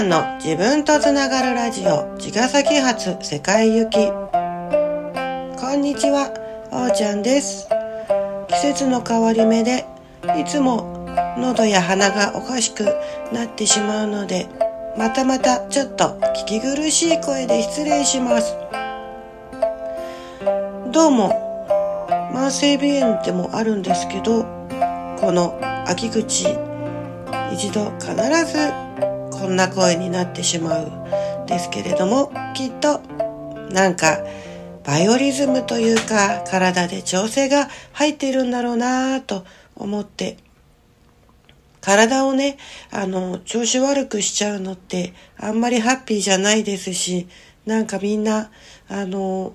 んの自分とつながるラジオ茅ヶ崎発世界行き。こんにちはおーちゃんです。季節の変わり目でいつも喉や鼻がおかしくなってしまうのでまたまたちょっと聞き苦しい声で失礼します。どうも慢性鼻炎でもあるんですけどこの秋口一度必ずこんな声になってしまうですけれどもきっとなんかバイオリズムというか体で調整が入っているんだろうなぁと思って体をねあの調子悪くしちゃうのってあんまりハッピーじゃないですしなんかみんなあの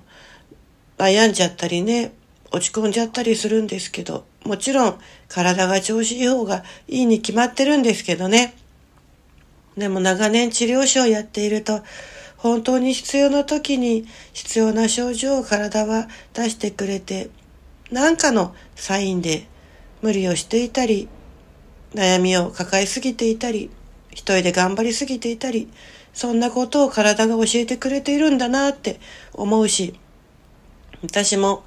悩んじゃったりね落ち込んじゃったりするんですけどもちろん体が調子いい方がいいに決まってるんですけどね。でも長年治療師をやっていると本当に必要な時に必要な症状を体は出してくれて何かのサインで無理をしていたり悩みを抱えすぎていたり一人で頑張りすぎていたりそんなことを体が教えてくれているんだなって思うし私も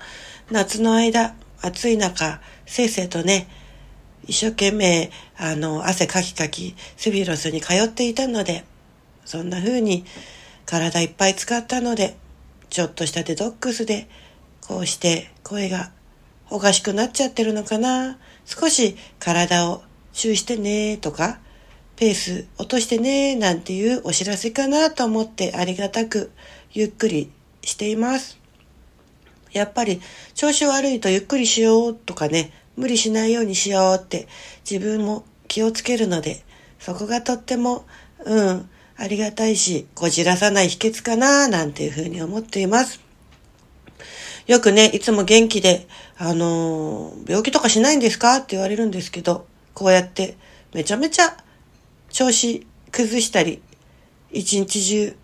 夏の間暑い中せいせいとね一生懸命、あの、汗かきかき、スビロスに通っていたので、そんな風に体いっぱい使ったので、ちょっとしたデトックスで、こうして声がおかしくなっちゃってるのかな。少し体を注意してねとか、ペース落としてねなんていうお知らせかなと思ってありがたくゆっくりしています。やっぱり調子悪いとゆっくりしようとかね、無理しないようにしようって自分も気をつけるので、そこがとっても、うん、ありがたいし、こじらさない秘訣かななんていうふうに思っています。よくね、いつも元気で、あのー、病気とかしないんですか？って言われるんですけど、こうやってめちゃめちゃ調子崩したり、一日中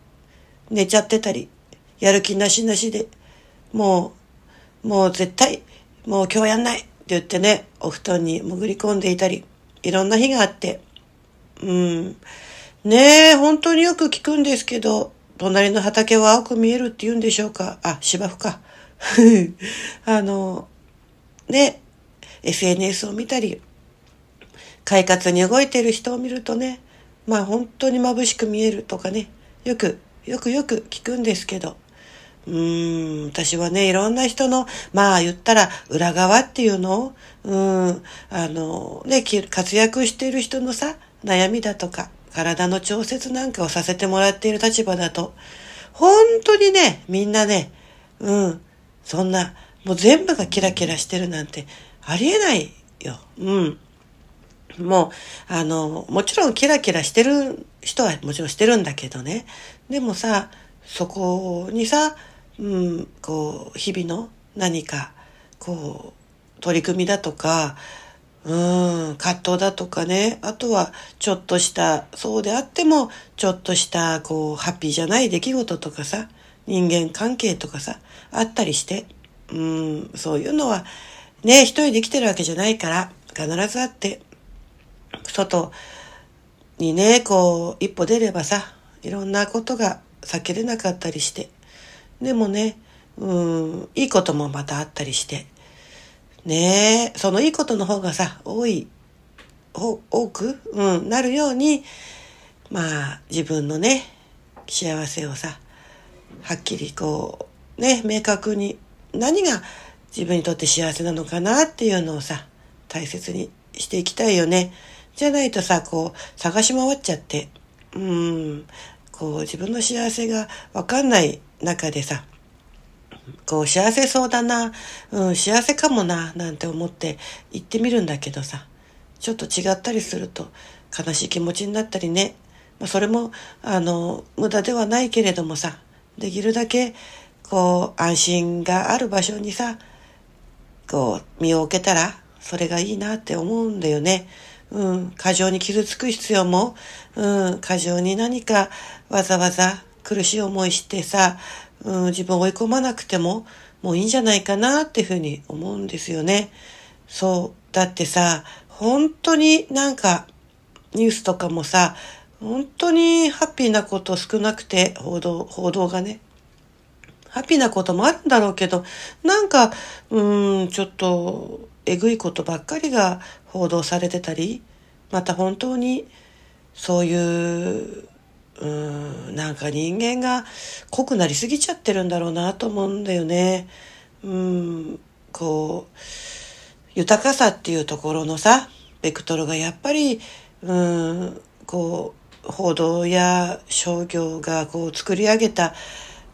寝ちゃってたり、やる気なしなしで、もう、もう絶対、もう今日やんないって言ってね、お布団に潜り込んでいたり、いろんな日があって、うん。ねえ、本当によく聞くんですけど、隣の畑は青く見えるって言うんでしょうか。あ、芝生か。あの、ね、SNS を見たり、快活に動いてる人を見るとね、まあ本当に眩しく見えるとかね、よく、よくよく聞くんですけど、うーん、私はね、いろんな人の、まあ言ったら裏側っていうの？を、うん、あの、ね、活躍している人のさ、悩みだとか、体の調節なんかをさせてもらっている立場だと、本当にね、みんなね、うん、そんな、もう全部がキラキラしてるなんてありえないよ。うん。もう、あの、もちろんキラキラしてる人はもちろんしてるんだけどね。でもさ、そこにさ、うん、こう、日々の何か、こう、取り組みだとか、うん、葛藤だとかね、あとはちょっとした、そうであっても、ちょっとした、こう、ハッピーじゃない出来事とかさ、人間関係とかさ、あったりして、うん、そういうのは、ね、一人で生きてるわけじゃないから、必ずあって、外にね、こう、一歩出ればさ、いろんなことが避けれなかったりして、でもね、うん、いいこともまたあったりして、ねえ、そのいいことの方がさ、多い、多く、うん、なるように、まあ、自分のね、幸せをさ、はっきりこう、ね、明確に何が自分にとって幸せなのかなっていうのをさ、大切にしていきたいよね。じゃないとさ、こう、探し回っちゃって、うん、こう、自分の幸せがわかんない中でさ、こう幸せそうだな、うん、幸せかもな、なんて思って行ってみるんだけどさ、ちょっと違ったりすると悲しい気持ちになったりね、まあ、それも、あの、無駄ではないけれどもさ、できるだけ、こう、安心がある場所にさ、こう、身を置けたら、それがいいなって思うんだよね。うん、過剰に傷つく必要も、うん、過剰に何かわざわざ苦しい思いしてさ、うん、自分を追い込まなくてももういいんじゃないかなっていうふうに思うんですよね。そう。だってさ、本当になんかニュースとかもさ、本当にハッピーなこと少なくて、報道、報道がね。ハッピーなこともあるんだろうけど、なんか、うん、ちょっと、えぐいことばっかりが報道されてたり、また本当に、そういう、うん、なんか人間が濃くなりすぎちゃってるんだろうなと思うんだよね。うん、こう、豊かさっていうところのさ、ベクトルがやっぱり、うん、こう、報道や商業がこう作り上げた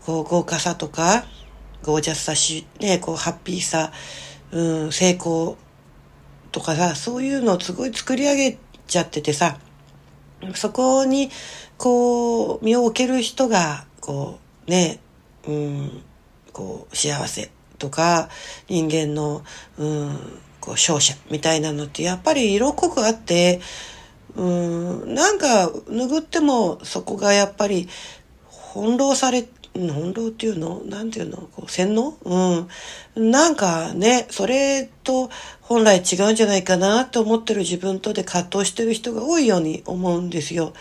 こう豪華さとか、ゴージャスさし、ね、こうハッピーさ、うん、成功とかさ、そういうのをすごい作り上げちゃっててさ、そこに、こう、身を置ける人が、こう、ね、うん、こう、幸せとか、人間の、うん、こう、勝者みたいなのって、やっぱり色濃くあって、うん、なんか、拭っても、そこがやっぱり、翻弄され翻弄っていうの？なんていうの？こう洗脳？うん。なんかね、それと本来違うんじゃないかなと思ってる自分とで葛藤してる人が多いように思うんですよ。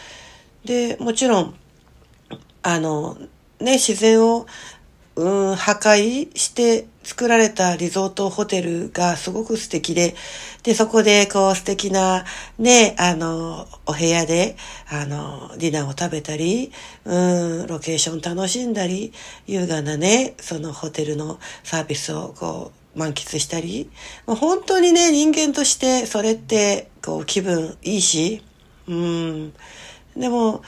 で、もちろん、あの、ね、自然をうん、破壊して作られたリゾートホテルがすごく素敵で、で、そこでこう素敵なね、あの、お部屋で、あの、ディナーを食べたり、うん、ロケーション楽しんだり、優雅なね、そのホテルのサービスをこう、満喫したり、もう本当にね、人間としてそれって、こう、気分いいし、うん、でも、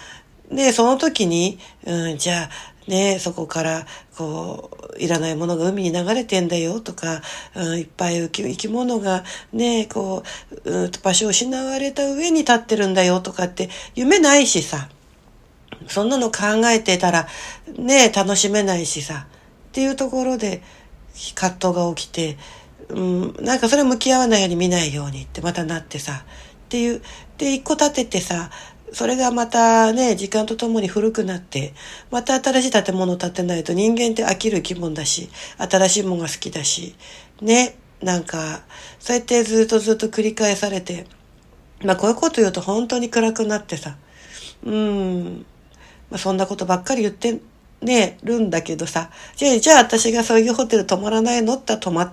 ね、その時に、うん、じゃあ、ね、そこから、こう、いらないものが海に流れてんだよとか、うん、いっぱい生き物がね、こう、うん、場所を失われた上に立ってるんだよとかって夢ないしさ。そんなの考えてたら、ね、楽しめないしさ。っていうところで、葛藤が起きて、うん、なんかそれ向き合わないように見ないようにってまたなってさ。っていう、で、一個立ててさ、それがまたね、時間とともに古くなって、また新しい建物を建てないと人間って飽きる気分だし、新しいものが好きだし、ね、なんか、そうやってずっとずっと繰り返されて、まあこういうこと言うと本当に暗くなってさ、うん、まあそんなことばっかり言ってね、るんだけどさ、じゃあ、じゃあ私がそういうホテル泊まらないの？って泊まっ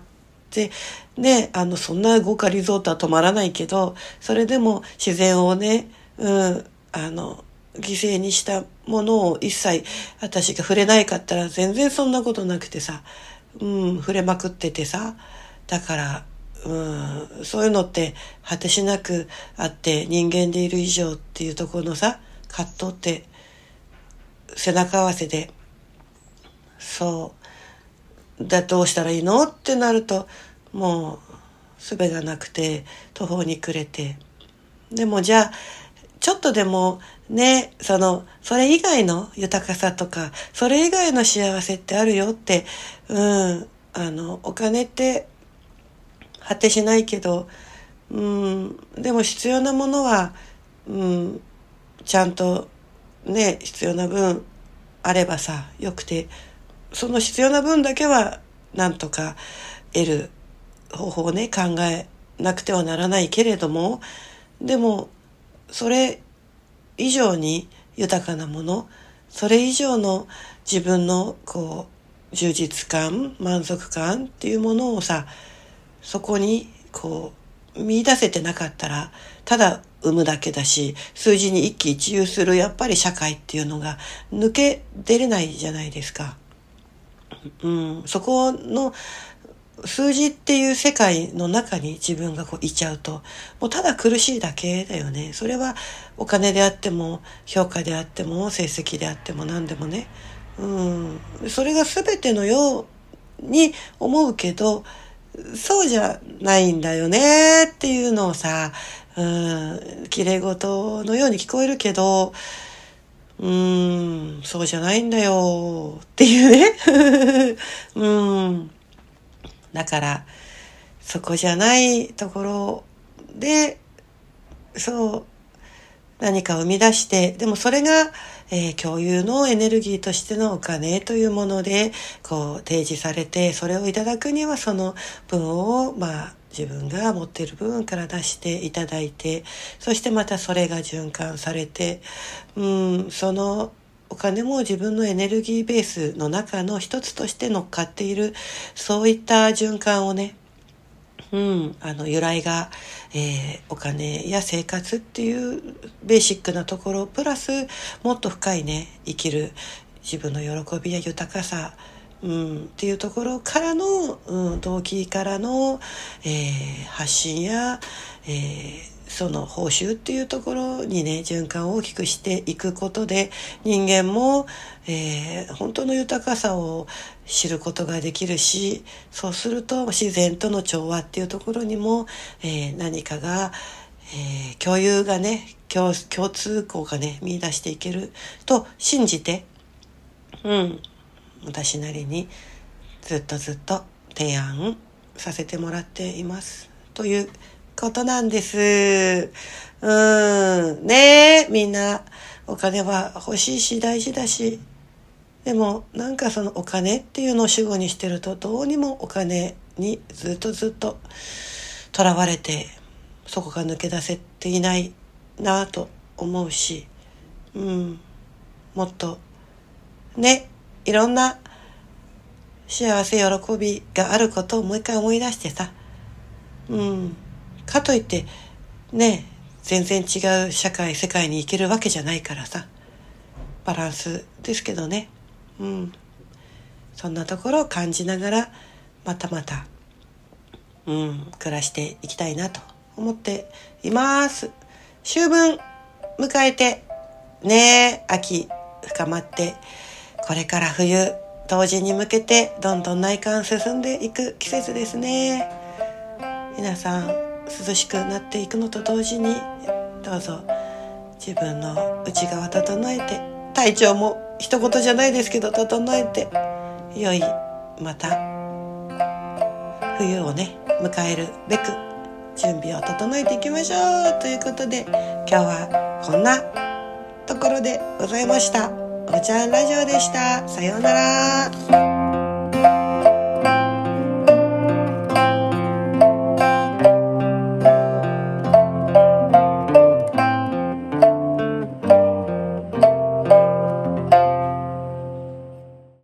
て、ね、あの、そんな豪華リゾートは泊まらないけど、それでも自然をね、うん、あの、犠牲にしたものを一切私が触れないかったら全然そんなことなくてさ、うん、触れまくっててさ、だから、うん、そういうのって果てしなくあって人間でいる以上っていうところのさ、葛藤って背中合わせで、そう、だどうしたらいいの？ってなると、もう、術がなくて途方に暮れて、でもじゃあ、ちょっとでもね、その、それ以外の豊かさとか、それ以外の幸せってあるよって、うん、あの、お金って果てしないけど、うん、でも必要なものは、うん、ちゃんとね、必要な分あればさ、よくて、その必要な分だけはなんとか得る方法をね、考えなくてはならないけれども、でも、それ以上に豊かなもの、それ以上の自分のこう、充実感、満足感っていうものをさ、そこにこう、見出せてなかったら、ただ産むだけだし、数字に一喜一憂するやっぱり社会っていうのが抜け出れないじゃないですか。うん、そこの数字っていう世界の中に自分がこういちゃうと、もうただ苦しいだけだよね。それはお金であっても、評価であっても、成績であっても何でもね。うん。それが全てのように思うけど、そうじゃないんだよねっていうのをさ、うん、綺麗事のように聞こえるけど、うーん、そうじゃないんだよっていうね。うん。だから、そこじゃないところで、そう、何か生み出して、でもそれが、えー、共有のエネルギーとしてのお金というもので、こう、提示されて、それをいただくにはその分を、まあ、自分が持っている部分から出していただいてそしてまたそれが循環されてうんそのお金も自分のエネルギーベースの中の一つとして乗っかっているそういった循環をねうん、あの由来が、えー、お金や生活っていうベーシックなところプラスもっと深いね生きる自分の喜びや豊かさうん、っていうところからの、うん、動機からの、えー、発信や、えー、その報酬っていうところにね循環を大きくしていくことで人間も、えー、本当の豊かさを知ることができるしそうすると自然との調和っていうところにも、えー、何かが、えー、共有がね共通項がね見出していけると信じて、うん、私なりにずっとずっと提案させてもらっています。ということなんです。うん。ねえ、みんなお金は欲しいし大事だし。でもなんかそのお金っていうのを主語にしてるとどうにもお金にずっとずっととらわれてそこが抜け出せていないなぁと思うし、うん。もっとね、いろんな幸せ喜びがあることをもう一回思い出してさうんかといってね全然違う社会世界に行けるわけじゃないからさ。バランスですけどね。うん。そんなところを感じながらまたまたうん暮らしていきたいなと思っています。秋分迎えてね秋深まってこれから冬冬至に向けてどんどん内観進んでいく季節ですね。皆さん涼しくなっていくのと同時にどうぞ自分の内側整えて体調も一言じゃないですけど整えて良いまた冬をね迎えるべく準備を整えていきましょうということで今日はこんなところでございました。おちゃんラジオでした。さようなら。